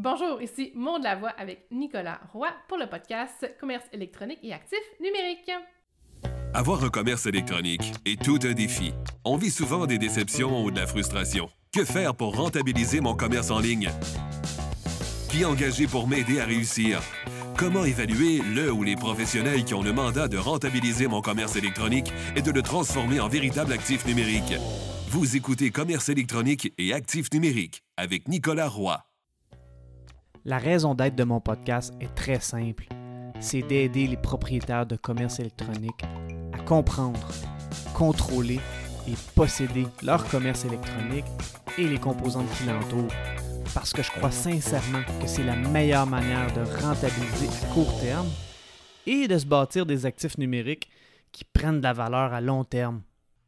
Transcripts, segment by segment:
Bonjour, ici Maud Lavoie avec Nicolas Roy pour le podcast Commerce électronique et actif numérique. Avoir un commerce électronique est tout un défi. On vit souvent des déceptions ou de la frustration. Que faire pour rentabiliser mon commerce en ligne? Qui engager pour m'aider à réussir? Comment évaluer le ou les professionnels qui ont le mandat de rentabiliser mon commerce électronique et de le transformer en véritable actif numérique? Vous écoutez Commerce électronique et actif numérique avec Nicolas Roy. La raison d'être de mon podcast est très simple. C'est d'aider les propriétaires de commerce électronique à comprendre, contrôler et posséder leur commerce électronique et les composantes qui l'entourent. Parce que je crois sincèrement que c'est la meilleure manière de rentabiliser à court terme et de se bâtir des actifs numériques qui prennent de la valeur à long terme.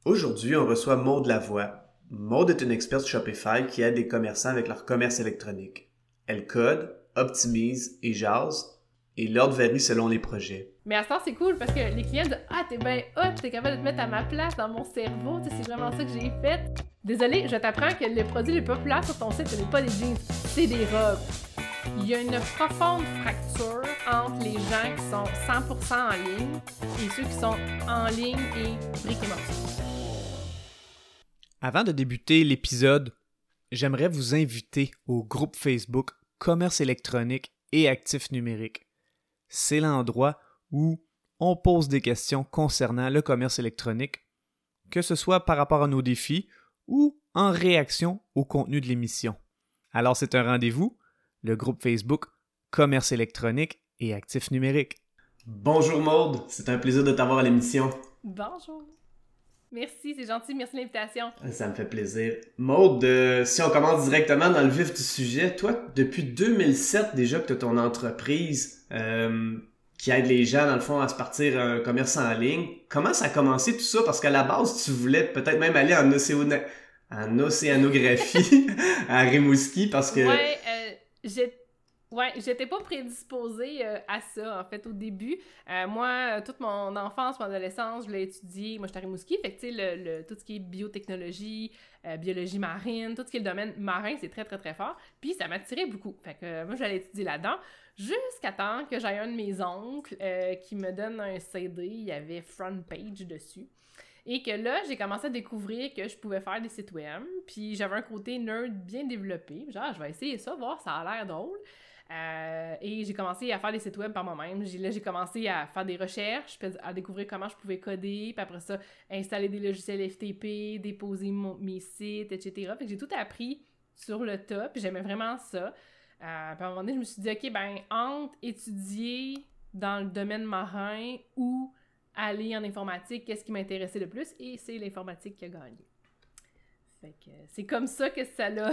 Aujourd'hui, on reçoit Maude Lavoie. Maude est une experte Shopify qui aide les commerçants avec leur commerce électronique. Elle code, optimise et jase, et l'ordre varie selon les projets. Mais à ce temps, c'est cool parce que les clients disent Ah, t'es bien hot, t'es capable de te mettre à ma place dans mon cerveau, c'est vraiment ça que j'ai fait. Désolé, je t'apprends que les produits les plus populaires sur ton site, ce n'est pas des jeans, c'est des robes. Il y a une profonde fracture entre les gens qui sont 100% en ligne et ceux qui sont en ligne et briques et morceaux. Avant de débuter l'épisode, j'aimerais vous inviter au groupe Facebook commerce électronique et actifs numériques. C'est l'endroit où on pose des questions concernant le commerce électronique, que ce soit par rapport à nos défis ou en réaction au contenu de l'émission. Alors c'est un rendez-vous, le groupe Facebook Commerce électronique et actifs numériques. Bonjour Maude, c'est un plaisir de t'avoir à l'émission. Bonjour. Merci, c'est gentil. Merci de l'invitation. Ça me fait plaisir. Maude, euh, si on commence directement dans le vif du sujet, toi, depuis 2007 déjà que tu as ton entreprise euh, qui aide les gens, dans le fond, à se partir un commerce en ligne, comment ça a commencé tout ça? Parce qu'à la base, tu voulais peut-être même aller en, en océanographie à Rimouski parce que... Ouais, euh, Ouais, j'étais pas prédisposée euh, à ça, en fait, au début. Euh, moi, toute mon enfance, mon adolescence, je l'ai étudié. Moi, je suis Rimouski, fait que, tu sais, le, tout ce qui est biotechnologie, euh, biologie marine, tout ce qui est le domaine marin, c'est très, très, très fort. Puis, ça m'attirait beaucoup. Fait que moi, j'allais étudier là-dedans, jusqu'à temps que j'aille un de mes oncles qui me donne un CD, il y avait Front Page dessus. Et que là, j'ai commencé à découvrir que je pouvais faire des sites web, puis j'avais un côté nerd bien développé. Genre, je vais essayer ça, voir, ça a l'air drôle. Euh, et j'ai commencé à faire des sites web par moi-même. Là, j'ai commencé à faire des recherches, à découvrir comment je pouvais coder, puis après ça, installer des logiciels FTP, déposer mes sites, etc. Fait que j'ai tout appris sur le top, j'aimais vraiment ça. Euh, puis à un moment donné, je me suis dit, OK, ben, entre étudier dans le domaine marin ou aller en informatique, qu'est-ce qui m'intéressait le plus? Et c'est l'informatique qui a gagné. C'est comme ça que ça l'a,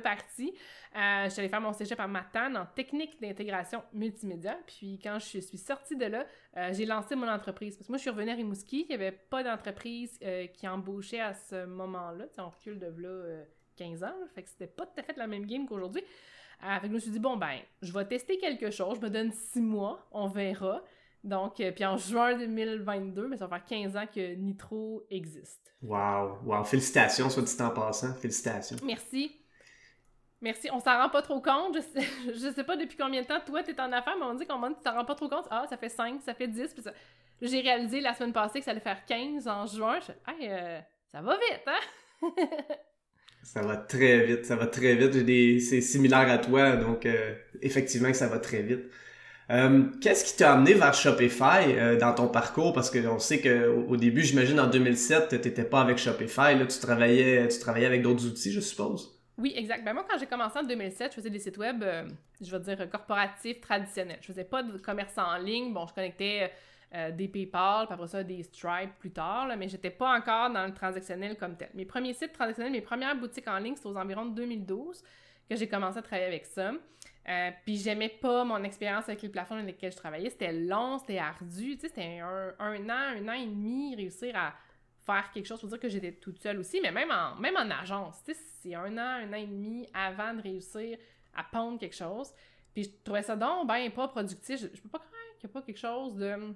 parti. Euh, je suis allée faire mon cégep à Matane en technique d'intégration multimédia. Puis quand je suis sortie de là, euh, j'ai lancé mon entreprise. Parce que moi, je suis revenue à Rimouski. Il n'y avait pas d'entreprise euh, qui embauchait à ce moment-là. On recule de là 15 ans. fait que c'était pas tout à fait la même game qu'aujourd'hui. fait que je me suis dit, bon, ben, je vais tester quelque chose. Je me donne 6 mois. On verra. Donc, euh, puis en juin 2022, mais ça va faire 15 ans que Nitro existe. Wow, wow, félicitations, soit dit en passant, félicitations. Merci. Merci, on s'en rend pas trop compte. Je sais, je sais pas depuis combien de temps toi t'es en affaires, mais on dit qu'on tu t'en rends pas trop compte. Ah, ça fait 5, ça fait 10. Puis ça... J'ai réalisé la semaine passée que ça allait faire 15 en juin. Je hey, euh, ça va vite, hein? ça va très vite, ça va très vite. Des... C'est similaire à toi, donc euh, effectivement que ça va très vite. Euh, qu'est-ce qui t'a amené vers Shopify euh, dans ton parcours? Parce qu'on sait qu'au au début, j'imagine en 2007, tu n'étais pas avec Shopify, là, tu travaillais, tu travaillais avec d'autres outils, je suppose? Oui, exact. Ben moi, quand j'ai commencé en 2007, je faisais des sites web, euh, je vais dire, corporatifs, traditionnels. Je faisais pas de commerce en ligne. Bon, je connectais des PayPal, puis après ça, des Stripe plus tard, là, mais j'étais pas encore dans le transactionnel comme tel. Mes premiers sites transactionnels, mes premières boutiques en ligne, c'était aux environs de 2012 que j'ai commencé à travailler avec ça. Euh, puis j'aimais pas mon expérience avec les plafonds dans lesquels je travaillais. C'était long, c'était ardu. Tu sais, c'était un, an, un an et demi réussir à faire quelque chose. pour dire que j'étais toute seule aussi, mais même en, même en agence. Tu sais, c'est un an, un an et demi avant de réussir à pondre quelque chose. Puis je trouvais ça donc ben pas productif. Je, peux pas croire qu'il n'y a pas quelque chose de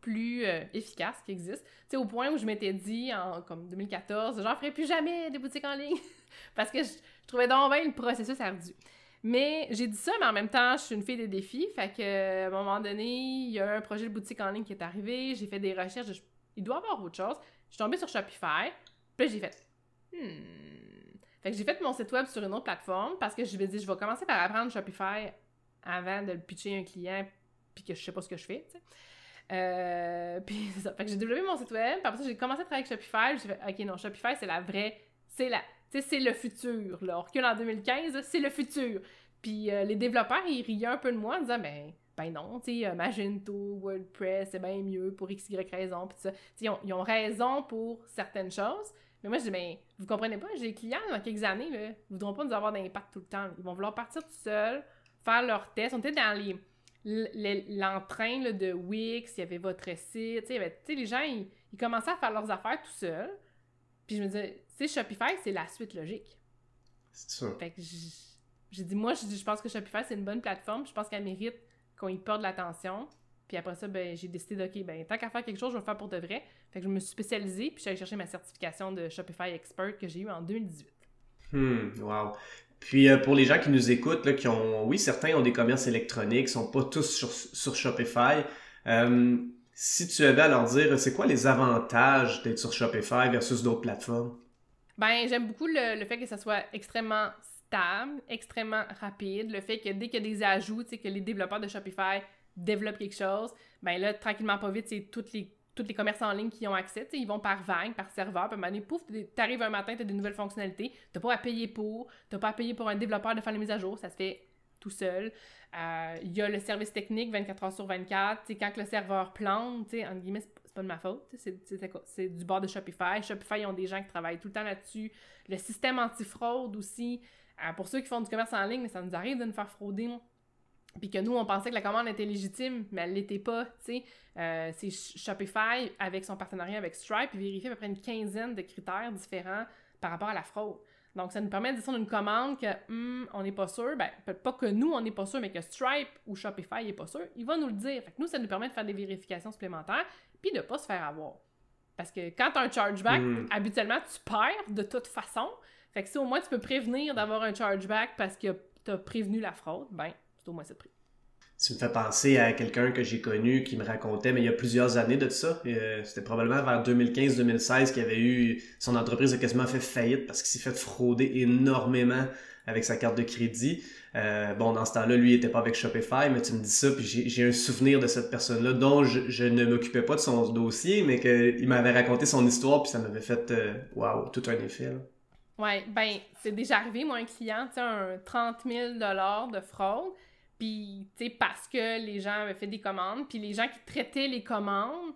plus euh, efficace qui existe. Tu au point où je m'étais dit, en comme 2014, genre, je ferai plus jamais des boutiques en ligne. Parce que je, je trouvais donc bien le processus ardu. Mais j'ai dit ça, mais en même temps, je suis une fille des défis. Fait que, à un moment donné, il y a un projet de boutique en ligne qui est arrivé. J'ai fait des recherches. il doit y avoir autre chose. Je suis tombée sur Shopify. Puis j'ai fait, hmm. Fait que j'ai fait mon site web sur une autre plateforme parce que je me dit, je vais commencer par apprendre Shopify avant de le pitcher à un client puis que je sais pas ce que je fais. Euh, puis c'est ça. Fait que j'ai développé mon site web. Puis après ça, j'ai commencé à travailler avec Shopify. J'ai fait, OK, non, Shopify, c'est la vraie. C'est la. Tu sais, c'est le futur. Là. On recule en 2015, c'est le futur. Puis euh, les développeurs, ils riaient un peu de moi en disant, ben, ben non, tu sais, euh, Magento, WordPress, c'est bien mieux pour x, y raison. Puis ça. Ils ont, ils raison pour certaines choses. Mais moi, je dis, ben, vous comprenez pas, j'ai des clients dans quelques années, là, ils voudront pas nous avoir d'impact tout le temps. Ils vont vouloir partir tout seuls, faire leurs tests. On était dans les l'entrain de Wix, il y avait votre site, y avait, les gens, ils, commençaient à faire leurs affaires tout seuls. Puis je me disais, tu sais, Shopify, c'est la suite logique. C'est ça. Fait que j'ai dit, moi, je, pense que Shopify, c'est une bonne plateforme. Je pense qu'elle mérite qu'on y porte de l'attention. Puis après ça, ben, j'ai décidé, OK, ben, tant qu'à faire quelque chose, je vais le faire pour de vrai. Fait que je me suis spécialisée, puis je suis allée chercher ma certification de Shopify Expert que j'ai eue en 2018. Hmm, wow. Puis euh, pour les gens qui nous écoutent, là, qui ont, oui, certains ont des commerces électroniques, sont pas tous sur, Shopify. Euh, si tu avais à leur dire, c'est quoi les avantages d'être sur Shopify versus d'autres plateformes? Ben, j'aime beaucoup le, fait que ça soit extrêmement stable, extrêmement rapide, le fait que dès qu'il y a des ajouts, que les développeurs de Shopify développent quelque chose, ben là, tranquillement, pas vite, c'est toutes les tous les commerces en ligne qui ont accès, ils vont par vague, par serveur, puis à pouf, t'arrives un matin, t'as des nouvelles fonctionnalités, t'as pas à payer pour, t'as pas à payer pour un développeur de faire les mises à jour, ça se fait tout seul. Euh, il y a le service technique 24 heures sur 24, quand le serveur plante, entre guillemets, pas de ma faute, c'est du bord de Shopify. Shopify, ils ont des gens qui travaillent tout le temps là-dessus. Le système anti-fraude aussi, euh, pour ceux qui font du commerce en ligne, ça nous arrive de nous faire frauder, puis que nous, on pensait que la commande était légitime, mais elle l'était pas, tu sais. Euh, c'est Shopify, avec son partenariat avec Stripe, vérifie à peu près une quinzaine de critères différents par rapport à la fraude. Donc, ça nous permet de descendre une commande que, hmm, on n'est pas sûr, ben, pas que nous, on n'est pas sûr, mais que Stripe ou Shopify n'est pas sûr, il va nous le dire. Fait que nous, ça nous permet de faire des vérifications supplémentaires, puis de pas se faire avoir. Parce que quand tu as un chargeback, hmm. habituellement, tu perds de toute façon. Fait que si au moins tu peux prévenir d'avoir un chargeback parce que tu as prévenu la fraude, ben, c'est au moins ça prix. Ça me fait penser à quelqu'un que j'ai connu qui me racontait, mais il y a plusieurs années de ça. Euh, c'était probablement vers 2015-2016 qu'il avait eu. Son entreprise a quasiment fait faillite parce qu'il s'est fait frauder énormément avec sa carte de crédit. Euh, bon, dans ce temps-là, lui, il n'était pas avec Shopify, mais tu me dis ça, puis j'ai un souvenir de cette personne-là dont je, ne m'occupais pas de son dossier, mais qu'il m'avait raconté son histoire, puis ça m'avait fait, waouh, tout un effet. Là. Ouais, ben, c'est déjà arrivé, moi, un client, tu un 30 000 de fraude. Puis, parce que les gens avaient fait des commandes, puis les gens qui traitaient les commandes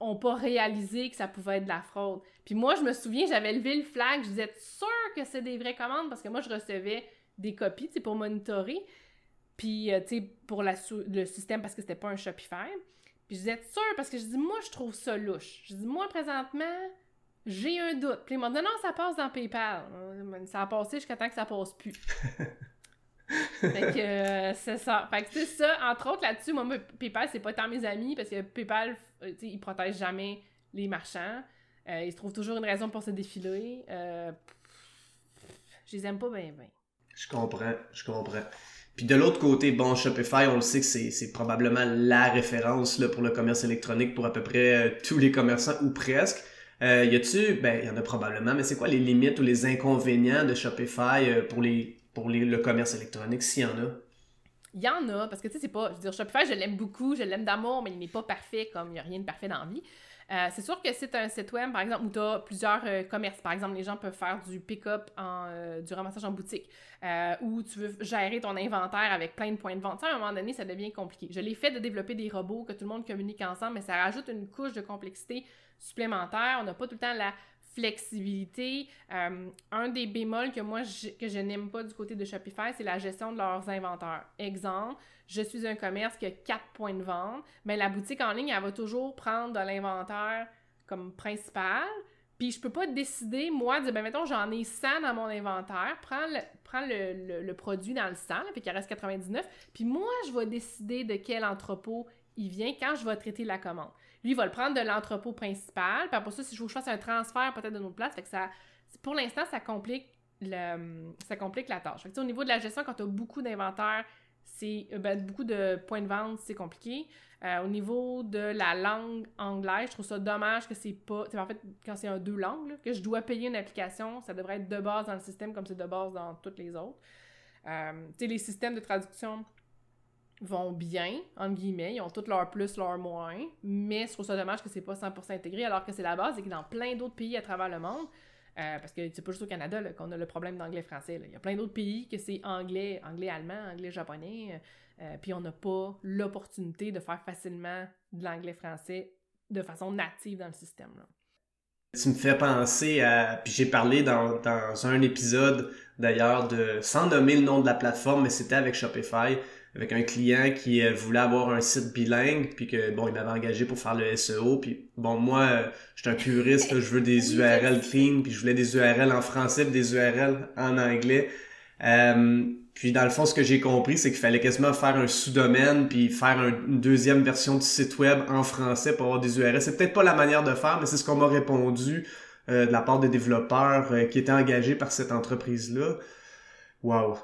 ont pas réalisé que ça pouvait être de la fraude. Puis moi, je me souviens, j'avais levé le flag, je disais sûr que c'est des vraies commandes parce que moi, je recevais des copies, pour monitorer. Puis, euh, pour le système parce que c'était pas un Shopify. Puis je disais sûr parce que je dis, moi, je trouve ça louche. Je dis, moi, présentement, j'ai un doute. Puis ils m'ont dit, non, ça passe dans PayPal. Ça a passé jusqu'à temps que ça passe plus. fait que euh, c'est ça. Fait que c'est ça, entre autres là-dessus, moi, PayPal, c'est pas tant mes amis parce que PayPal, euh, tu sais, ils protègent jamais les marchands. Euh, ils se trouvent toujours une raison pour se défiler. je les aime pas bien, bien. Je comprends, je comprends. Puis de l'autre côté, bon, Shopify, on le sait que c'est probablement la référence là, pour le commerce électronique pour à peu près tous les commerçants ou presque. Euh, y a-tu, ben, y en a probablement, mais c'est quoi les limites ou les inconvénients de Shopify pour les pour le commerce électronique, s'il y en a? Il y en a, parce que tu sais, c'est pas. Je veux dire, Shopify, je l'aime beaucoup, je l'aime d'amour, mais il n'est pas parfait comme il n'y a rien de parfait dans la vie. Euh, c'est sûr que c'est un site web, par exemple, où tu as plusieurs euh, commerces. Par exemple, les gens peuvent faire du pick-up, euh, du ramassage en boutique, ou tu veux gérer ton inventaire avec plein de points de vente. Ça, à un moment donné, ça devient compliqué. Je l'ai fait de développer des robots, que tout le monde communique ensemble, mais ça rajoute une couche de complexité supplémentaire. On n'a pas tout le temps la flexibilité. Euh, un des bémols que moi, je, que je n'aime pas du côté de Shopify, c'est la gestion de leurs inventaires. Exemple, je suis un commerce qui a quatre points de vente, mais la boutique en ligne, elle va toujours prendre de l'inventaire comme principal. Puis je peux pas décider, moi, de dire, ben mettons, j'en ai 100 dans mon inventaire, prends le, prends le, produit dans le 100, puis qu'il reste 99, puis moi, je vais décider de quel entrepôt il vient quand je vais traiter la commande. Lui, il va le prendre de l'entrepôt principal. Puis après ça, si je veux que je fasse un transfert peut-être de notre place, fait que ça, pour l'instant, ça complique ça complique la tâche. au niveau de la gestion, quand tu as beaucoup d'inventaire, c'est euh, ben, beaucoup de points de vente, c'est compliqué. Euh, au niveau de la langue anglaise, je trouve ça dommage que c'est pas. En fait, quand c'est un deux langues, que je dois payer une application, ça devrait être de base dans le système comme c'est de base dans toutes les autres. Euh, les systèmes de traduction vont bien, entre guillemets, ils ont tous leurs plus, leurs moins, mais je trouve ça dommage que c'est pas 100% intégré, alors que c'est la base et que dans plein d'autres pays à travers le monde, euh, parce que c'est pas juste au Canada qu'on a le problème d'anglais-français. Il y a plein d'autres pays que c'est anglais, anglais-allemand, anglais-japonais, euh, puis on n'a pas l'opportunité de faire facilement de l'anglais-français de façon native dans le système. Tu me fais penser à. Puis j'ai parlé dans, dans un épisode d'ailleurs de. sans nommer le nom de la plateforme, mais c'était avec Shopify avec un client qui euh, voulait avoir un site bilingue, puis que, bon, il m'avait engagé pour faire le SEO, puis bon, moi, euh, j'étais un puriste, je veux des URL clean, puis je voulais des URL en français, puis des URL en anglais. Euh, puis dans le fond, ce que j'ai compris, c'est qu'il fallait quasiment faire un sous-domaine, puis faire une deuxième version du site web en français pour avoir des URL. C'est peut-être pas la manière de faire, mais c'est ce qu'on m'a répondu de la part des développeurs qui étaient engagés par cette entreprise-là. Wow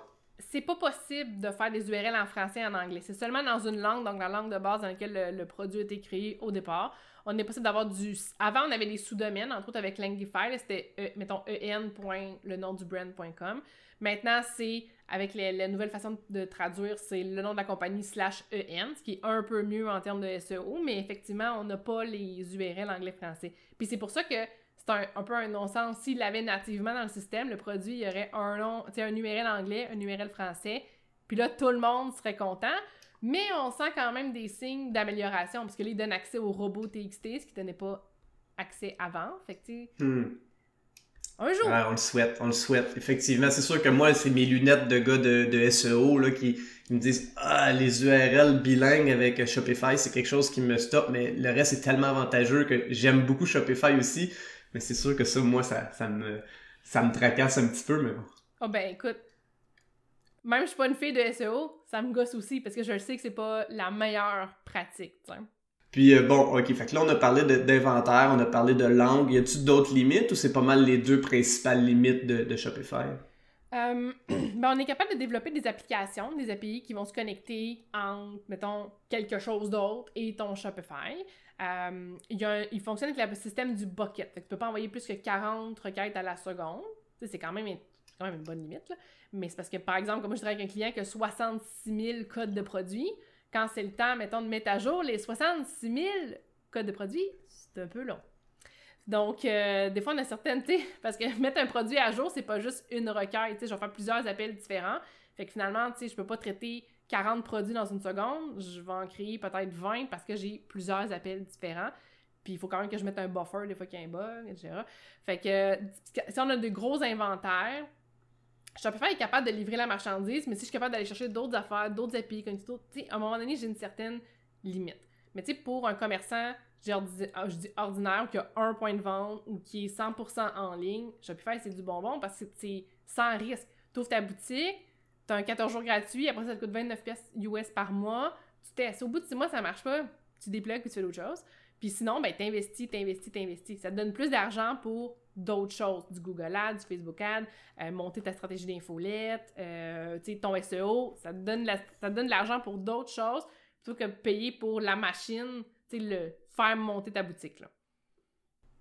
c'est pas possible de faire des URL en français et en anglais. C'est seulement dans une langue, donc la langue de base dans laquelle le, produit a été créé au départ. On est possible d'avoir du. Avant, on avait des sous-domaines, entre autres avec Langify, c'était, e, mettons, en. le nom du brand.com. Maintenant, c'est avec les, la nouvelle façon de traduire, c'est le nom de la compagnie slash en, ce qui est un peu mieux en termes de SEO, mais effectivement, on n'a pas les URL anglais-français. Puis c'est pour ça que c'est un, peu un non-sens. S'il l'avait nativement dans le système, le produit, il y aurait un nom, un URL anglais, un URL français, puis là, tout le monde serait content. Mais on sent quand même des signes d'amélioration, parce que là, il donne accès au robot TXT, ce qui donnait pas accès avant. Fait que, hmm. Un jour. on le souhaite, on le souhaite. Effectivement, c'est sûr que moi, c'est mes lunettes de gars de, SEO là, qui, me disent Ah, les URL bilingues avec Shopify, c'est quelque chose qui me stoppe, mais le reste est tellement avantageux que j'aime beaucoup Shopify aussi. Mais c'est sûr que ça, moi, ça, ça, me, ça me tracasse un petit peu, mais bon. Oh ben écoute, même je suis pas une fille de SEO, ça me gosse aussi parce que je sais que c'est pas la meilleure pratique. Puis euh, bon, ok, fait que là on a parlé d'inventaire, on a parlé de langue. Y a-tu d'autres limites ou c'est pas mal les deux principales limites de, de Shopify? Euh, ben on est capable de développer des applications, des API qui vont se connecter entre, mettons, quelque chose d'autre et ton Shopify. Euh, il, fonctionne avec le système du bucket. Fait que tu peux pas envoyer plus que 40 requêtes à la seconde. C'est quand même, une bonne limite. Là. Mais c'est parce que, par exemple, comme je travaille avec un client qui a 66 000 codes de produits, quand c'est le temps, mettons, de mettre à jour les 66 000 codes de produits, c'est un peu long. Donc, euh, des fois, on a certaines, parce que mettre un produit à jour, c'est pas juste une requête, tu sais, je vais faire plusieurs appels différents. Fait que finalement, tu sais, je peux pas traiter 40 produits dans une seconde, je vais en créer peut-être 20 parce que j'ai plusieurs appels différents. Puis il faut quand même que je mette un buffer des fois qu'il y a un bug, etc. Fait que si on a de gros inventaires, Shopify est capable de livrer la marchandise, mais si je suis capable d'aller chercher d'autres affaires, d'autres API, comme à un moment donné, j'ai une certaine limite. Mais tu sais, pour un commerçant, ah, je dis ordinaire, qui a un point de vente ou qui est 100% en ligne, Shopify, c'est du bonbon parce que c'est sans risque. Tu ouvres ta boutique, T'as un 14 jours gratuit, après ça te coûte 29 pièces US par mois. Tu testes. Au bout de 6 mois, ça marche pas, tu déplugues puis tu fais d'autres choses. Puis sinon, ben, t'investis, t'investis, t'investis. Ça te donne plus d'argent pour d'autres choses, du Google Ads, du Facebook Ads, euh, monter ta stratégie d'infolette, euh, ton SEO. Ça te donne, ça donne de l'argent pour d'autres choses plutôt que payer pour la machine, le faire monter ta boutique. Là.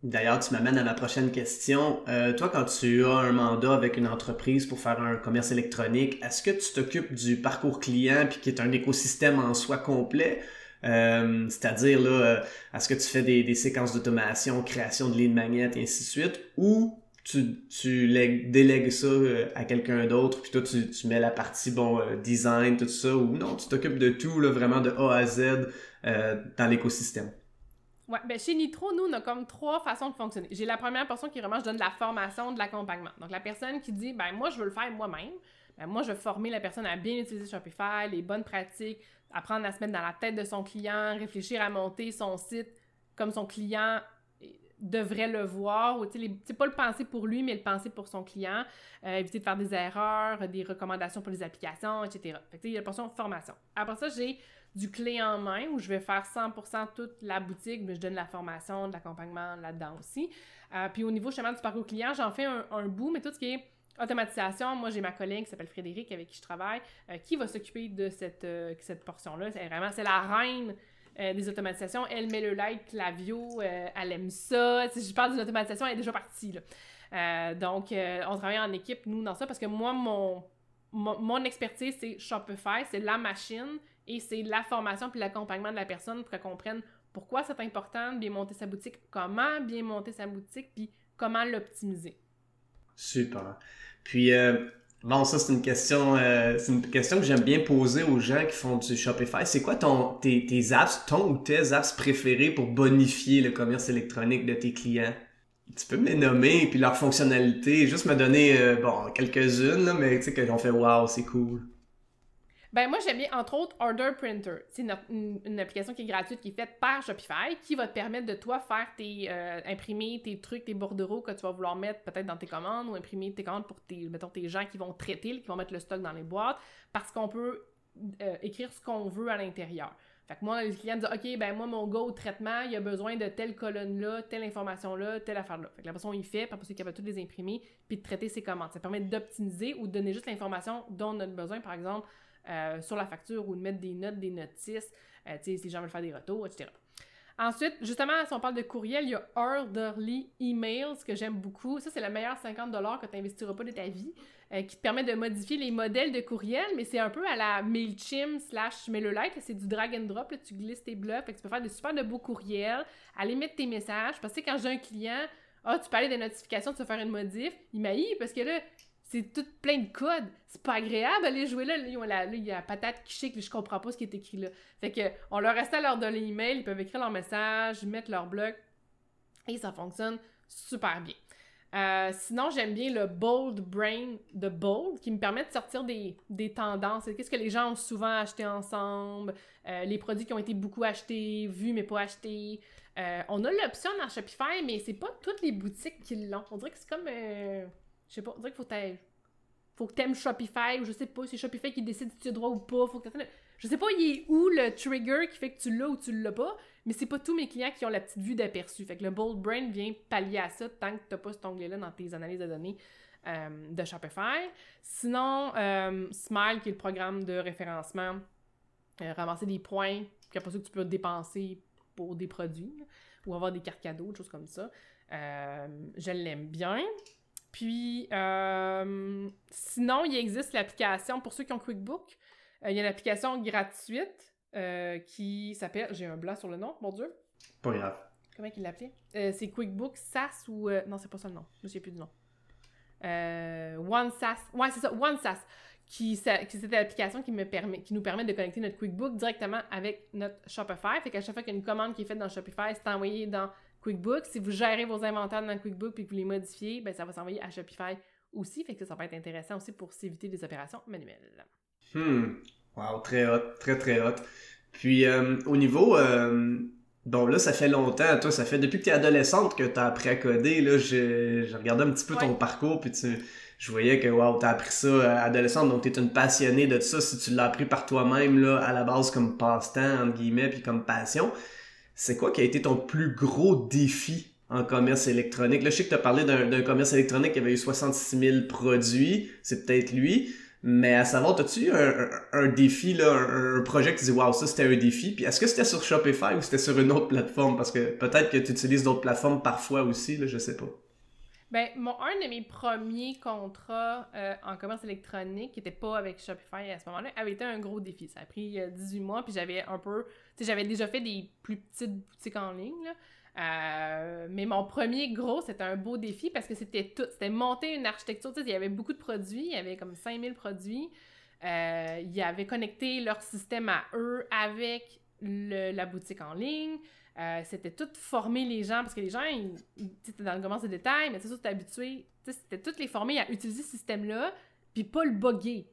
D'ailleurs, tu m'amènes à ma prochaine question. Euh, toi, quand tu as un mandat avec une entreprise pour faire un commerce électronique, est-ce que tu t'occupes du parcours client puis qui est un écosystème en soi complet? Euh, c'est-à-dire, là, euh, est-ce que tu fais des, séquences d'automation, création de lignes magnétiques et ainsi de suite, ou tu, tu délègues ça à quelqu'un d'autre, puis toi, tu, tu, mets la partie, bon, design, tout ça, ou non, tu t'occupes de tout, là, vraiment de A à Z dans l'écosystème? Ouais, ben chez Nitro, nous, on a comme trois façons de fonctionner. J'ai la première personne qui vraiment, je donne de la formation, de l'accompagnement. Donc, la personne qui dit, ben moi, je veux le faire moi-même. Ben, moi, je veux former la personne à bien utiliser Shopify, les bonnes pratiques, apprendre à se mettre dans la tête de son client, réfléchir à monter son site comme son client devrait le voir, ou tu sais, pas le penser pour lui, mais le penser pour son client, euh, éviter de faire des erreurs, des recommandations pour les applications, etc. Fait que, il y a la portion formation. Après ça, j'ai du clé en main où je vais faire 100% toute la boutique, mais je donne la formation, de l'accompagnement là-dedans aussi. Euh, puis au niveau justement du parcours client, j'en fais un, bout, mais tout ce qui est automatisation, moi j'ai ma collègue qui s'appelle Frédéric avec qui je travaille, euh, qui va s'occuper de cette, euh, cette portion-là. C'est vraiment, c'est la reine des automatisations. Elle met le like, Clavio, elle aime ça. Si je parle d'une automatisation, elle est déjà partie. Là. donc, on travaille en équipe, nous, dans ça, parce que moi, mon, mon, mon expertise, c'est Shopify, c'est la machine et c'est la formation puis l'accompagnement de la personne pour qu'elle comprenne pourquoi c'est important de bien monter sa boutique, comment bien monter sa boutique, puis comment l'optimiser. Super. Puis, euh, bon, ça, c'est une question, euh, c'est une question que j'aime bien poser aux gens qui font du Shopify. C'est quoi ton, tes, apps, ton ou tes apps préférées pour bonifier le commerce électronique de tes clients? Tu peux me les nommer, puis leurs fonctionnalités, juste me donner, euh, bon, quelques-unes, mais tu sais, qu'on fait « Wow, c'est cool ». Ben moi j'aime bien entre autres Order Printer. C'est une, application qui est gratuite qui est faite par Shopify qui va te permettre de toi faire tes euh, imprimer tes trucs, tes bordereaux que tu vas vouloir mettre peut-être dans tes commandes ou imprimer tes commandes pour tes mettons tes gens qui vont traiter, qui vont mettre le stock dans les boîtes parce qu'on peut euh, écrire ce qu'on veut à l'intérieur. Fait que moi, le client me dit OK, ben moi, mon go au traitement, il a besoin de telle colonne-là, telle information-là, telle affaire-là. Fait que la façon il fait, puis après, il est capable de les imprimer, puis de traiter ses commandes. Ça permet d'optimiser ou de donner juste l'information dont on a besoin. Par exemple, euh, sur la facture ou de mettre des notes, des notices, euh, si les gens veulent faire des retours, etc. Ensuite, justement, si on parle de courriel, il y a Orderly Emails que j'aime beaucoup. Ça, c'est le meilleur 50$ que tu n'investiras pas de ta vie, euh, qui te permet de modifier les modèles de courriel, mais c'est un peu à la MailChimp slash MailerLite. C'est du drag and drop. Là, tu glisses tes blocs. tu peux faire des super beaux courriels, aller mettre tes messages. Parce que quand j'ai un client, ah, tu parlais des notifications, tu vas faire une modif, il m'a parce que là, c'est tout plein de codes. C'est pas agréable aller jouer là. Là, il y a la patate qui chic, je comprends pas ce qui est écrit là. Fait que, on leur reste à leur donner l'email, ils peuvent écrire leur message, mettre leur blog, et ça fonctionne super bien. Euh, sinon, j'aime bien le Bold Brain de Bold qui me permet de sortir des, tendances. Qu'est-ce que les gens ont souvent acheté ensemble, euh, les produits qui ont été beaucoup achetés, vus mais pas achetés. Euh, on a l'option dans Shopify, mais c'est pas toutes les boutiques qui l'ont. On dirait que c'est comme je sais pas, on dirait qu'il faut faut que t'aimes Shopify ou je sais pas, c'est Shopify qui décide si tu as droit ou pas. Faut que Je sais pas, il est où le trigger qui fait que tu l'as ou tu l'as pas, mais c'est pas tous mes clients qui ont la petite vue d'aperçu. Fait que le Bold Brain vient pallier à ça tant que t'as pas cet onglet-là dans tes analyses de données euh, de Shopify. Sinon, euh, Smile, qui est le programme de référencement, euh, ramasser des points, puis après ça que tu peux dépenser pour des produits, ou avoir des cartes cadeaux, des choses comme ça. je l'aime bien. Puis, euh, sinon, il existe l'application, pour ceux qui ont QuickBook, euh, il y a une application gratuite euh, qui s'appelle, j'ai un blanc sur le nom, mon Dieu. Pas grave. Comment il l'appelait? c'est QuickBook SAS ou... non, c'est pas ça le nom. Je ne sais plus du nom. OneSAS. Ouais, c'est ça, OneSAS. Qui, c'est cette application qui, me permet, qui nous permet de connecter notre QuickBook directement avec notre Shopify. Fait qu'à chaque fois qu'il y a une commande qui est faite dans Shopify, c'est envoyé dans QuickBooks. Si vous gérez vos inventaires dans QuickBooks et que vous les modifiez, ben, ça va s'envoyer à Shopify aussi. Fait que ça, va être intéressant aussi pour s'éviter des opérations manuelles. Hmm. Wow, très hot, très très hot. Puis euh, au niveau. Euh, bon, là, ça fait longtemps, toi, ça fait depuis que tu es adolescente que tu as appris à coder. Là, j'ai regardé un petit peu ton parcours, puis je voyais que wow, tu as appris ça euh, adolescente, donc tu es une passionnée de ça. Si tu l'as appris par toi-même, là, à la base, comme passe-temps, entre guillemets, puis comme passion c'est quoi qui a été ton plus gros défi en commerce électronique? Là, je sais que tu as parlé d'un commerce électronique qui avait eu 66 000 produits, c'est peut-être lui, mais à savoir, as-tu un, un, défi, là, un, projet qui dit Waouh, ça c'était un défi? Puis est-ce que c'était sur Shopify ou c'était sur une autre plateforme? Parce que peut-être que tu utilises d'autres plateformes parfois aussi, là, je sais pas. Ben, mon, un de mes premiers contrats euh, en commerce électronique, qui n'était pas avec Shopify à ce moment-là, avait été un gros défi. Ça a pris 18 euh, mois, puis j'avais un peu. J'avais déjà fait des plus petites boutiques en ligne, là. Euh, mais mon premier gros, c'était un beau défi parce que c'était tout. C'était monter une architecture. Il y avait beaucoup de produits. Il y avait comme 5000 produits. Il y avait connecté leur système à eux avec la boutique en ligne. Euh, c'était tout former les gens, parce que les gens, ils, étaient dans le commerce de détail, mais c'est sûr, t'es habitué. C'était toutes les former à utiliser ce système-là, puis pas le bugger.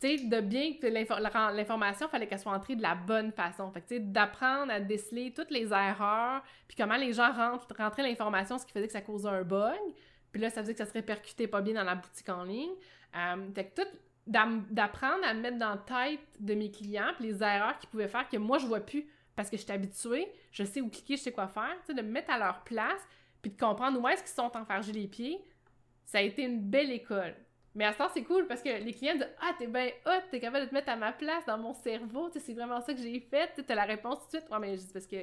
Tu sais, de bien que l'information, fallait qu'elle soit entrée de la bonne façon. Fait que, d'apprendre à déceler toutes les erreurs, puis comment les gens rentrent, rentraient l'information, ce qui faisait que ça causait un bug. Puis là, ça faisait que ça se répercutait pas bien dans la boutique en ligne. Euh, fait que tout d'apprendre à mettre dans la tête de mes clients, puis les erreurs qu'ils pouvaient faire que moi, je vois plus parce que je suis habituée, je sais où cliquer, je sais quoi faire, de me mettre à leur place, puis de comprendre où est-ce qu'ils sont enfargés les pieds, ça a été une belle école. Mais à ce temps, c'est cool parce que les clients disent Ah, t'es bien hot, t'es capable de te mettre à ma place dans mon cerveau, c'est vraiment ça que j'ai fait, tu as la réponse tout de suite. Ouais, mais je parce que,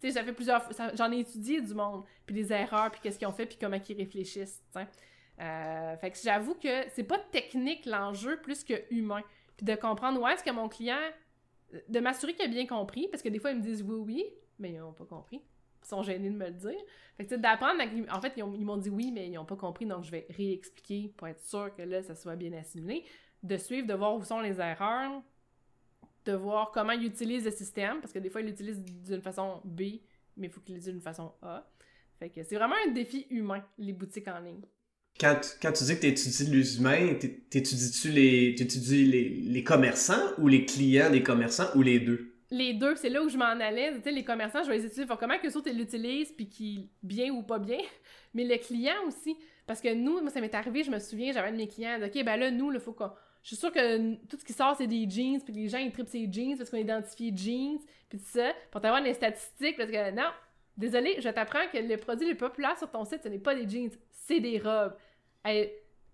tu sais, plusieurs j'en ai étudié du monde, puis des erreurs, puis qu'est-ce qu'ils ont fait, puis comment ils réfléchissent, tu. Euh, fait que j'avoue que c'est pas technique l'enjeu plus que humain. Puis de comprendre où est-ce que mon client. De m'assurer qu'il a bien compris, parce que des fois ils me disent oui, oui, mais ils n'ont pas compris. Ils sont gênés de me le dire. Fait que d'apprendre. En fait, ils, m'ont dit oui, mais ils n'ont pas compris, donc je vais réexpliquer pour être sûr que là, ça soit bien assimilé. De suivre, de voir où sont les erreurs, de voir comment ils utilisent le système, parce que des fois, ils l'utilisent d'une façon B, mais il faut qu'ils l'utilisent d'une façon A. Fait que c'est vraiment un défi humain, les boutiques en ligne. Quand, tu dis que tu étudies les humains, t'étudies-tu les, les, les commerçants ou les clients des commerçants ou les deux? Les deux, c'est là où je m'en allais. Les commerçants, je vais les étudier. Faut comment que les autres l'utilisent, puis bien ou pas bien? Mais le client aussi. Parce que nous, moi, ça m'est arrivé, je me souviens, j'avais un de mes clients, OK, ben là, nous, faut qu'on. Je suis sûre que tout ce qui sort, c'est des jeans, puis les gens, ils tripent ces jeans parce qu'on identifie jeans, puis ça, pour t'avoir des statistiques, parce que non, désolé, je t'apprends que le produit le plus populaire sur ton site, ce n'est pas des jeans, c'est des robes.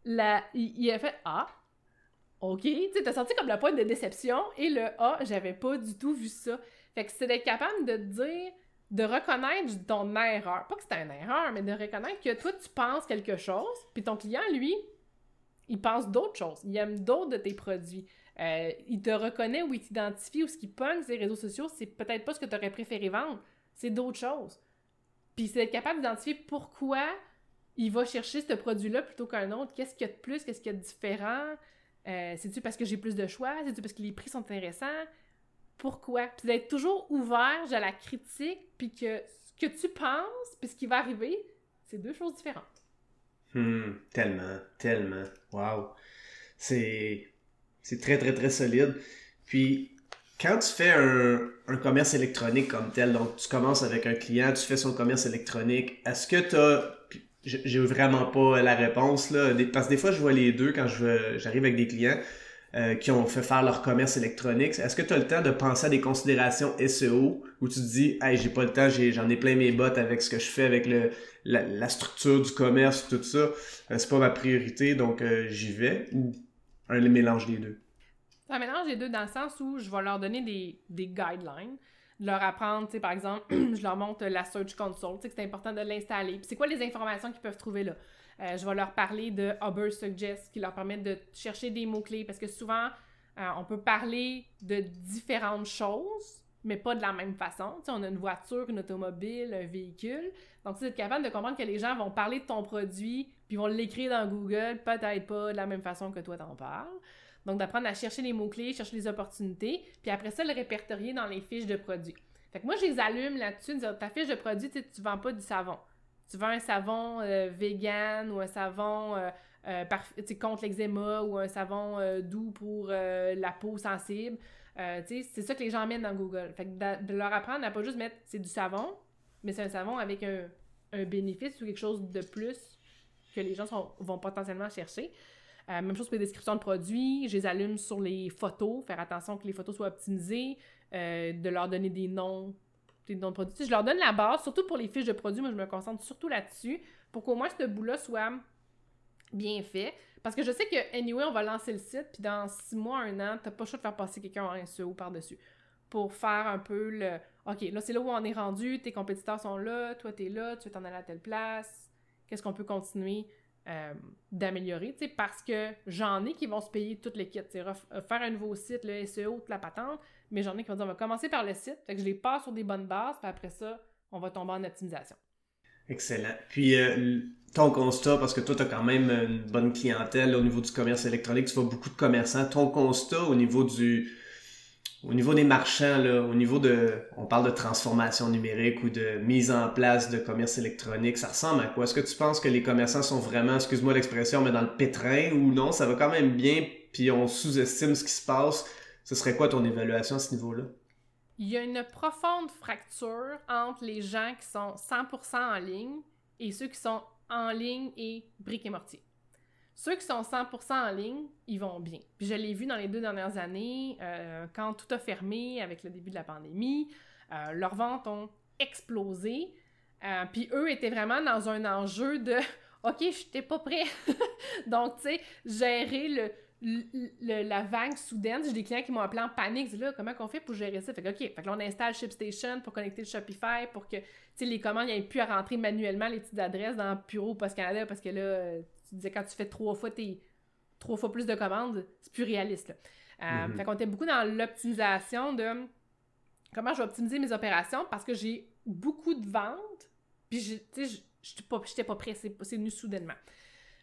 La, il, a fait Ah, ok. Tu sais, t'as senti comme la pointe de déception et le Ah, j'avais pas du tout vu ça. Fait que c'est d'être capable de dire, de reconnaître ton erreur. Pas que c'est une erreur, mais de reconnaître que toi, tu penses quelque chose, puis ton client, lui, il pense d'autres choses. Il aime d'autres de tes produits. Euh, il te reconnaît ou il t'identifie ou ce qui pogne les réseaux sociaux, c'est peut-être pas ce que tu aurais préféré vendre. C'est d'autres choses. Puis c'est d'être capable d'identifier pourquoi il va chercher ce produit-là plutôt qu'un autre. Qu'est-ce qu'il y a de plus? Qu'est-ce qu'il y a de différent? Euh, c'est-tu parce que j'ai plus de choix? C'est-tu parce que les prix sont intéressants? Pourquoi? Puis d'être toujours ouvert à la critique, puis que ce que tu penses, puis ce qui va arriver, c'est deux choses différentes. Hum, tellement, tellement. Wow. C'est, c'est très, très, très solide. Puis, quand tu fais un, un, commerce électronique comme tel, donc tu commences avec un client, tu fais son commerce électronique, est-ce que tu as j'ai vraiment pas la réponse là parce que des fois je vois les deux quand j'arrive avec des clients euh, qui ont fait faire leur commerce électronique. Est-ce que tu as le temps de penser à des considérations SEO où tu te dis hey, j'ai pas le temps, j'en ai, plein mes bottes avec ce que je fais avec le la, structure du commerce tout ça, euh, c'est pas ma priorité donc euh, j'y vais ou un mélange des deux. Un mélange des deux dans le sens où je vais leur donner des, des guidelines leur apprendre, par exemple, je leur montre la Search Console, que c'est important de l'installer. Puis c'est quoi les informations qu'ils peuvent trouver là? Euh, je vais leur parler de Uber Suggest qui leur permet de chercher des mots-clés parce que souvent, euh, on peut parler de différentes choses, mais pas de la même façon. Tu sais, on a une voiture, une automobile, un véhicule. Donc, c'est capable de comprendre que les gens vont parler de ton produit, puis vont l'écrire dans Google, peut-être pas de la même façon que toi t'en parles. Donc, d'apprendre à chercher les mots-clés, chercher les opportunités, puis après ça, le répertorier dans les fiches de produits. Fait que moi, je les allume là-dessus, dire, ta fiche de produit, tu ne vends pas du savon. Tu vends un savon euh, vegan ou un savon euh, euh contre l'eczéma ou un savon doux pour la peau sensible. c'est ça que les gens mettent dans Google. Fait que de, leur apprendre à pas juste mettre c'est du savon, mais c'est un savon avec un, bénéfice ou quelque chose de plus que les gens vont potentiellement chercher. Euh, même chose pour les descriptions de produits. Je les allume sur les photos, faire attention que les photos soient optimisées, euh, de leur donner des noms, des noms de produits. je leur donne la base, surtout pour les fiches de produits. Moi, je me concentre surtout là-dessus pour qu'au moins ce bout-là soit bien fait. Parce que je sais que, anyway, on va lancer le site, puis dans six mois, un an, t'as pas le choix de faire passer quelqu'un en SEO par-dessus. Pour faire un peu le. OK, là, c'est là où on est rendu, tes compétiteurs sont là, toi, t'es là, tu veux t'en aller à telle place. Qu'est-ce qu'on peut continuer? Euh, d'améliorer, parce que j'en ai qui vont se payer toutes les kits, faire un nouveau site, le SEO, toute la patente, mais j'en ai qui vont dire, on va commencer par le site, fait que je les passe sur des bonnes bases, puis après ça, on va tomber en optimisation. Excellent. Puis, euh, ton constat, parce que toi, tu as quand même une bonne clientèle au niveau du commerce électronique, tu vois beaucoup de commerçants, ton constat au niveau du, au niveau des marchands, au niveau de, on parle de transformation numérique ou de mise en place de commerce électronique, ça ressemble à quoi? Est-ce que tu penses que les commerçants sont vraiment, excuse-moi l'expression, mais dans le pétrin ou non? Ça va quand même bien, puis on sous-estime ce qui se passe. Ce serait quoi ton évaluation à ce niveau-là? Il y a une profonde fracture entre les gens qui sont 100% en ligne et ceux qui sont en ligne et briques et mortier. Ceux qui sont 100% en ligne, ils vont bien. Puis je l'ai vu dans les deux dernières années, euh, quand tout a fermé avec le début de la pandémie, euh, leurs ventes ont explosé. Euh, puis eux étaient vraiment dans un enjeu de OK, je n'étais pas prêt. Donc, tu sais, gérer le, la vague soudaine, j'ai des clients qui m'ont appelé en panique, là, comment qu'on fait pour gérer ça? Fait que, OK, fait que on installe ShipStation pour connecter le Shopify pour que, les commandes, ait plus à rentrer manuellement les petites adresses dans Puro Post Canada parce que là, tu disais, quand tu fais trois fois tes trois fois plus de commandes, c'est plus réaliste, là. Euh, mm-hmm. Fait qu'on était beaucoup dans l'optimisation de comment je vais optimiser mes opérations parce que j'ai beaucoup de ventes, puis, sais, j'étais pas, pas prêt, c'est venu soudainement.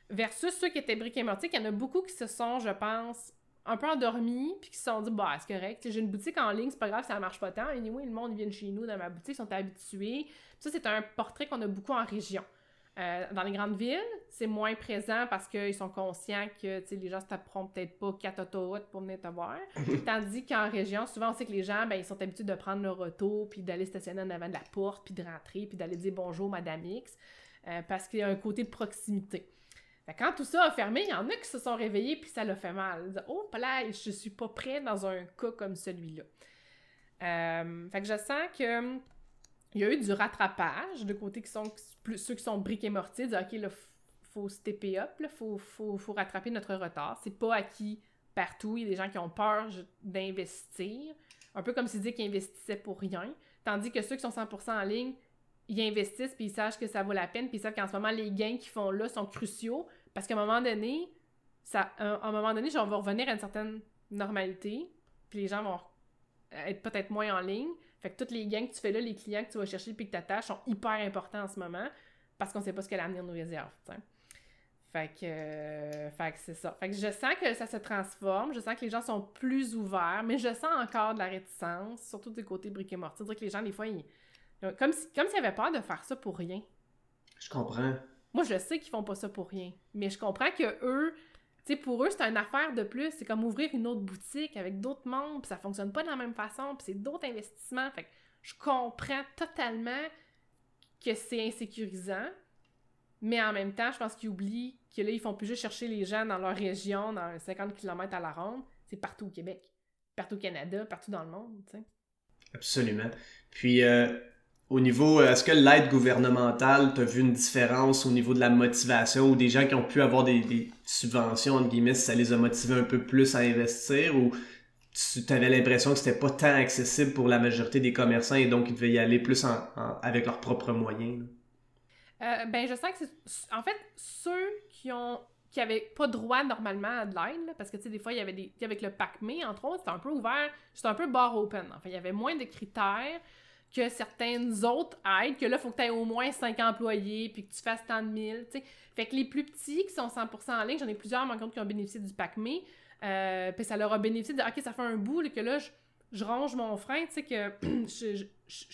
Versus ceux qui étaient briques et mortiers, il y en a beaucoup qui se sont, je pense, un peu endormis, puis qui se sont dit, bah, c'est correct, j'ai une boutique en ligne, c'est pas grave, ça marche pas tant. Anyway, le monde vient chez nous, dans ma boutique, ils sont habitués. ça, c'est un portrait qu'on a beaucoup en région. Euh, dans les grandes villes, c'est moins présent parce qu'ils sont conscients que les gens ne se taperont peut-être pas quatre autoroutes pour venir te voir. Tandis qu'en région, souvent, on sait que les gens, ben, ils sont habitués de prendre leur auto, puis d'aller stationner en avant de la porte, puis de rentrer, puis d'aller dire bonjour, Madame X, euh, parce qu'il y a un côté de proximité. quand tout ça a fermé, il y en a qui se sont réveillés, puis ça leur fait mal. Ils disent, oh, là, je suis pas prêt dans un cas comme celui-là. Euh, fait que je sens que il y a eu du rattrapage de côté qui sont plus ceux qui sont briques et mortiers, dire OK, là, faut stepper up, il faut, faut, faut, rattraper notre retard. C'est pas acquis partout. Il y a des gens qui ont peur d'investir. Un peu comme s'ils disaient qu'ils investissaient pour rien. Tandis que ceux qui sont 100% en ligne, ils investissent puis ils savent que ça vaut la peine puis ils savent qu'en ce moment, les gains qu'ils font là sont cruciaux parce qu'à un moment donné, ça, à un moment donné, on va revenir à une certaine normalité puis les gens vont être peut-être moins en ligne. Fait que tous les gains que tu fais là, les clients que tu vas chercher puis que tu attaches sont hyper importants en ce moment parce qu'on sait pas ce que l'avenir nous réserve. Fait que, euh, fait que c'est ça. Fait que je sens que ça se transforme, je sens que les gens sont plus ouverts, mais je sens encore de la réticence, surtout du côté briques et mortier. Dire que les gens, des fois, ils, comme s'ils comme avaient peur de faire ça pour rien. Je comprends. Moi, je sais qu'ils font pas ça pour rien, mais je comprends que eux, pour eux, c'est une affaire de plus. C'est comme ouvrir une autre boutique avec d'autres membres, puis ça fonctionne pas de la même façon, puis c'est d'autres investissements. Fait que je comprends totalement que c'est insécurisant, mais en même temps, je pense qu'ils oublient que là, ils font plus juste chercher les gens dans leur région, dans 50 km à la ronde. C'est partout au Québec, partout au Canada, partout dans le monde, tu sais. Absolument. Puis, euh, au niveau, euh, est-ce que l'aide gouvernementale, tu as vu une différence au niveau de la motivation ou des gens qui ont pu avoir des, subventions, entre guillemets, si ça les a motivés un peu plus à investir ou tu avais l'impression que c'était pas tant accessible pour la majorité des commerçants et donc ils devaient y aller plus avec leurs propres moyens? Euh, ben, je sens que c'est. En fait, ceux qui ont qui avaient pas droit normalement à de l'aide, parce que tu sais, des fois, il y avait des. Avec le PACME, entre autres, c'était un peu ouvert, c'était un peu bar open. Enfin, il y avait moins de critères que certaines autres aides, que là, il faut que tu aies au moins 5 employés, puis que tu fasses tant de mille, tu sais. Fait que les plus petits qui sont 100% en ligne, j'en ai plusieurs, mon compte, qui ont bénéficié du PACME, euh, puis ça leur a bénéficié de OK, ça fait un bout, que là, je, range mon frein, tu sais, que je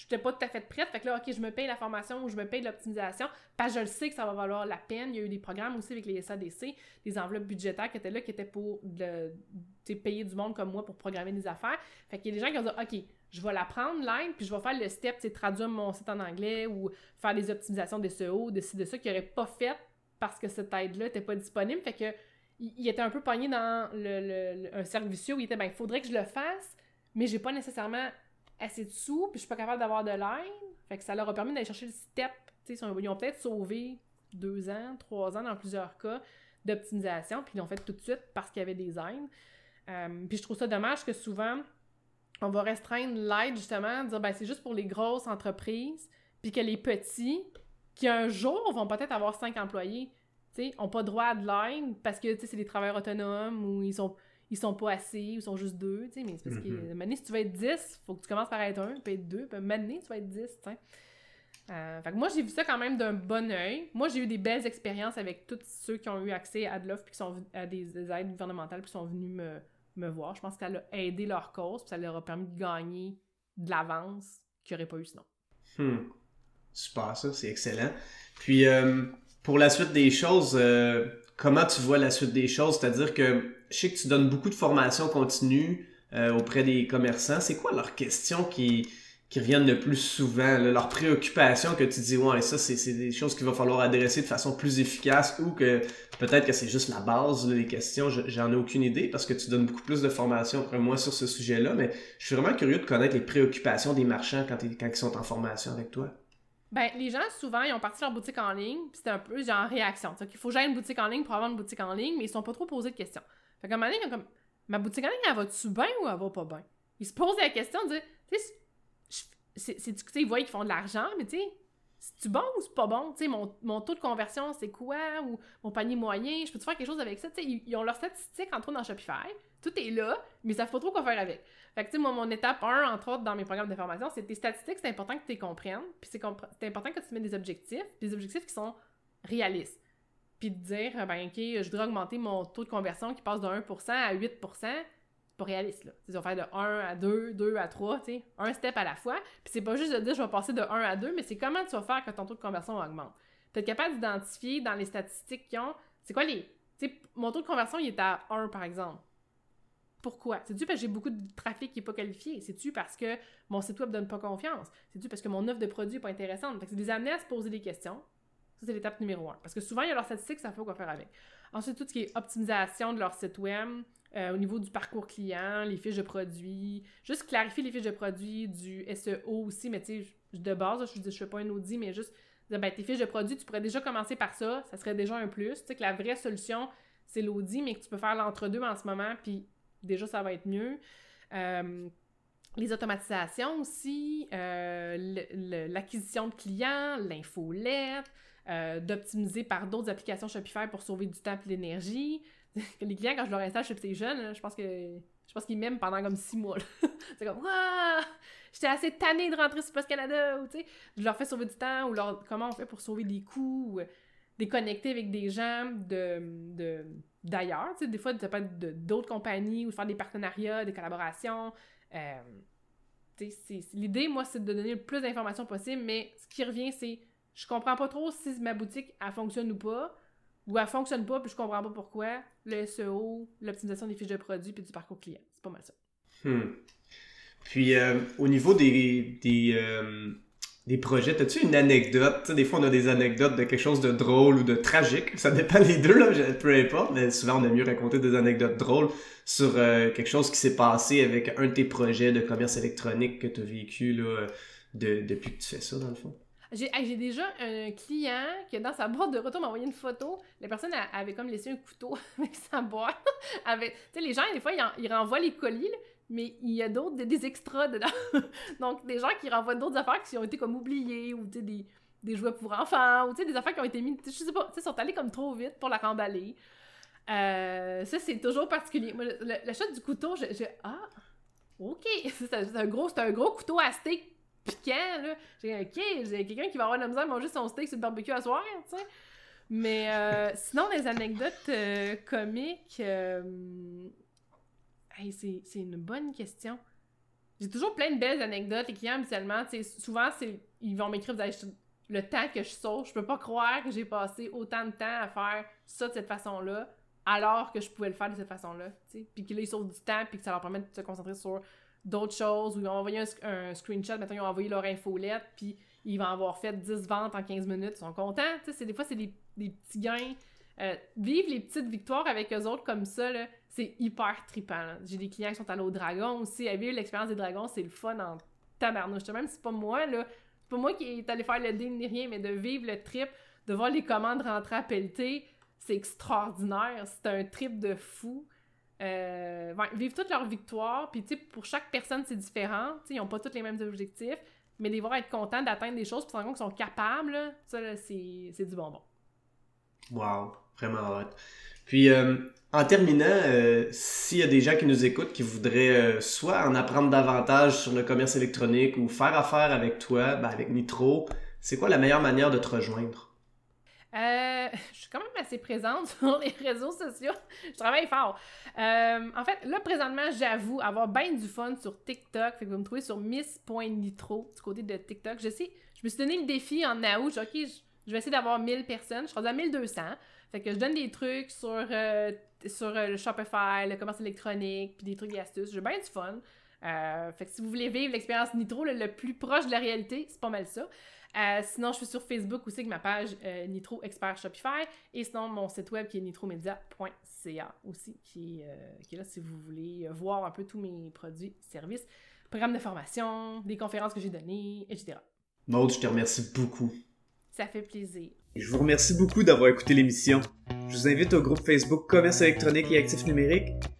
n'étais pas tout à fait prête, fait que là, OK, je me paye la formation ou je me paye l'optimisation, parce que je le sais que ça va valoir la peine. Il y a eu des programmes aussi avec les SADC, des enveloppes budgétaires qui étaient là, qui étaient pour payer du monde comme moi pour programmer des affaires. Fait qu'il y a des gens qui ont dit, OK, je vais la prendre, l'aide, puis je vais faire le step, c'est traduire mon site en anglais ou faire des optimisations des SEO, de de ça qu'ils n'auraient pas fait parce que cette aide-là n'était pas disponible. Fait que il était un peu pogné dans le, un cercle vicieux où il était, ben, il faudrait que je le fasse, mais j'ai pas nécessairement assez de sous, puis je suis pas capable d'avoir de l'aide. Fait que ça leur a permis d'aller chercher le step. ils ont peut-être sauvé deux ans, trois ans dans plusieurs cas d'optimisation, puis ils l'ont fait tout de suite parce qu'il y avait des aides. Euh, puis je trouve ça dommage que souvent, on va restreindre l'aide justement, dire ben c'est juste pour les grosses entreprises, puis que les petits, qui un jour vont peut-être avoir cinq employés, tu ont pas droit à de l'aide parce que c'est des travailleurs autonomes ou ils sont ils sont pas assez ou ils sont juste deux, tu sais, mais c'est parce que mm-hmm. maintenant si tu veux être 10, faut que tu commences par être un, puis être deux, puis maintenant tu vas être 10, tu euh, fait que moi, j'ai vu ça quand même d'un bon oeil. Moi, j'ai eu des belles expériences avec tous ceux qui ont eu accès à de l'offre puis qui sont à des, aides gouvernementales puis sont venus me, me voir. Je pense que ça a aidé leur cause, puis ça leur a permis de gagner de l'avance qu'ils n'auraient pas eu sinon. Hmm. Super, ça, c'est excellent. Puis, euh, pour la suite des choses, euh, comment tu vois la suite des choses? C'est-à-dire que je sais que tu donnes beaucoup de formations continues euh, auprès des commerçants. C'est quoi leurs questions qui, qui reviennent le plus souvent, leurs préoccupations que tu dis, ouais, ça, c'est des choses qu'il va falloir adresser de façon plus efficace ou que peut-être que c'est juste la base, des questions, j'en ai aucune idée parce que tu donnes beaucoup plus de formations que moi sur ce sujet-là, mais je suis vraiment curieux de connaître les préoccupations des marchands quand, quand ils sont en formation avec toi. Ben, les gens, souvent, ils ont parti leur boutique en ligne, puis c'était un peu genre réaction. Il faut que j'aille une boutique en ligne pour avoir une boutique en ligne, mais ils sont pas trop posés de questions. Fait qu'à un moment donné, ils ont comme, ma boutique en ligne, elle va-tu bien ou elle va pas bien? Ils se posent la question, disent, tu sais, c'est, ils voient qu'ils font de l'argent, mais tu sais, c'est-tu bon ou c'est pas bon? Tu sais, mon, mon, taux de conversion, c'est quoi? Ou mon panier moyen, je peux-tu faire quelque chose avec ça? Tu sais, ils, ont leurs statistiques, entre autres, dans Shopify. Tout est là, mais ils savent pas trop quoi faire avec. Fait que, tu sais, moi, mon étape 1, entre autres, dans mes programmes de formation, c'est tes statistiques, c'est important que tu les comprennes, puis c'est, important que tu mets des objectifs, des objectifs qui sont réalistes. Puis de dire, ben, OK, je voudrais augmenter mon taux de conversion qui passe de 1% à 8%, c'est pas réaliste, là. Tu vas faire de 1 à 2, 2 à 3, tu sais, un step à la fois. Puis c'est pas juste de dire, je vais passer de 1 à 2, mais c'est comment tu vas faire que ton taux de conversion augmente. Tu être capable d'identifier dans les statistiques qu'ils ont, c'est quoi les... Tu sais, mon taux de conversion, il est à 1, par exemple. Pourquoi? C'est-tu parce que j'ai beaucoup de trafic qui n'est pas qualifié? C'est-tu parce que mon site web donne pas confiance? C'est-tu parce que mon offre de produit n'est pas intéressante? Fait que c'est des amener à se poser des questions. Ça, c'est l'étape numéro un. Parce que souvent, il y a leurs statistiques, ça fait quoi faire avec. Ensuite, tout ce qui est optimisation de leur site web, euh, au niveau du parcours client, les fiches de produits, juste clarifier les fiches de produits, du SEO aussi, mais tu sais, de base, je ne fais pas un audit, mais juste ben, tes fiches de produits, tu pourrais déjà commencer par ça, ça serait déjà un plus. Tu sais que la vraie solution, c'est l'audit, mais que tu peux faire l'entre-deux en ce moment, puis déjà, ça va être mieux. Euh, les automatisations aussi, euh, l'acquisition de clients, l'infolette, euh, d'optimiser par d'autres applications Shopify pour sauver du temps et de l'énergie. les clients, quand je leur installe Shopstation, je pense que je pense qu'ils m'aiment pendant comme six mois. c'est comme Waouh! J'étais assez tannée de rentrer sur Post Canada ou tu sais, je leur fais sauver du temps ou leur comment on fait pour sauver des coûts ou déconnecter avec des gens de, d'ailleurs. Des fois, ça peut être d'autres compagnies ou faire des partenariats, des collaborations. Euh, l'idée, moi, c'est de donner le plus d'informations possible, mais ce qui revient, c'est je comprends pas trop si ma boutique, elle fonctionne ou pas, ou elle fonctionne pas, puis je comprends pas pourquoi. Le SEO, l'optimisation des fiches de produits, puis du parcours client. C'est pas mal ça. Hmm. Puis, euh, au niveau des, des, euh, projets. As-tu une anecdote? sais, des fois, on a des anecdotes de quelque chose de drôle ou de tragique. Ça dépend des deux, là, peu importe. Mais souvent, on aime mieux raconter des anecdotes drôles sur euh, quelque chose qui s'est passé avec un de tes projets de commerce électronique que tu as vécu là, de, depuis que tu fais ça, dans le fond. J'ai déjà un client qui, dans sa boîte de retour, m'a envoyé une photo. La personne avait comme laissé un couteau avec sa boîte. Tu sais, les gens, des fois, ils, renvoient les colis, mais il y a d'autres, des, extras dedans. Donc, des gens qui renvoient d'autres affaires qui ont été comme oubliées, ou des, des jouets pour enfants, ou des affaires qui ont été mises, je sais pas, sont allées comme trop vite pour la remballer. Euh, ça, c'est toujours particulier. Moi, l'achat du couteau, j'ai. Ah! OK! C'est un, gros, un gros couteau à steak piquant, là. J'ai OK, j'ai quelqu'un qui va avoir la misère à manger son steak sur le barbecue à soir, tu sais. Mais euh, sinon, des anecdotes euh, comiques c'est une bonne question. J'ai toujours plein de belles anecdotes. Les clients, habituellement, souvent, ils vont m'écrire le temps que je saute. Je peux pas croire que j'ai passé autant de temps à faire ça de cette façon-là, alors que je pouvais le faire de cette façon-là. Puis que là, ils sautent du temps, puis que ça leur permet de se concentrer sur d'autres choses, ou ils ont envoyé un, screenshot, maintenant ils ont envoyé leur infolette, puis ils vont avoir fait 10 ventes en 15 minutes, ils sont contents. Des fois, c'est des, des petits gains euh, vivre les petites victoires avec eux autres comme ça, c'est hyper trippant. J'ai des clients qui sont allés au dragon aussi. À vivre l'expérience des dragons, c'est le fun en tabarnouche. Même si c'est pas moi, là, c'est pas moi qui est allé faire le deal ni rien, mais de vivre le trip, de voir les commandes rentrer à pelleter, c'est extraordinaire. C'est un trip de fou. Euh, vivre toutes leurs victoires, puis tu sais, pour chaque personne, c'est différent. ils n'ont pas tous les mêmes objectifs, mais les voir être contents d'atteindre des choses, puis se qu'ils sont capables, ça, c'est du bonbon. Wow, vraiment hâte. Puis, euh, en terminant, euh, s'il y a des gens qui nous écoutent qui voudraient soit en apprendre davantage sur le commerce électronique ou faire affaire avec toi, ben avec Nitro, c'est quoi la meilleure manière de te rejoindre? je suis quand même assez présente sur les réseaux sociaux. Je travaille fort. en fait, là, présentement, j'avoue avoir bien du fun sur TikTok. Fait que vous me trouvez sur miss.nitro du côté de TikTok. Je sais, je me suis donné le défi en août. OK, je, je vais essayer d'avoir 1000 personnes. Je suis à 1200. Fait que je donne des trucs sur, euh, sur euh, le Shopify, le commerce électronique, puis des trucs et astuces. J'ai bien du fun. Euh, fait que si vous voulez vivre l'expérience Nitro le, plus proche de la réalité, c'est pas mal ça. Sinon, je suis sur Facebook aussi avec ma page Nitro Expert Shopify. Et sinon, mon site web qui est nitromedia.ca aussi, qui, qui, est là si vous voulez voir un peu tous mes produits, services, programmes de formation, des conférences que j'ai données, etc. Maude, je te remercie beaucoup. Ça fait plaisir. Et je vous remercie beaucoup d'avoir écouté l'émission. Je vous invite au groupe Facebook Commerce électronique et actifs numériques.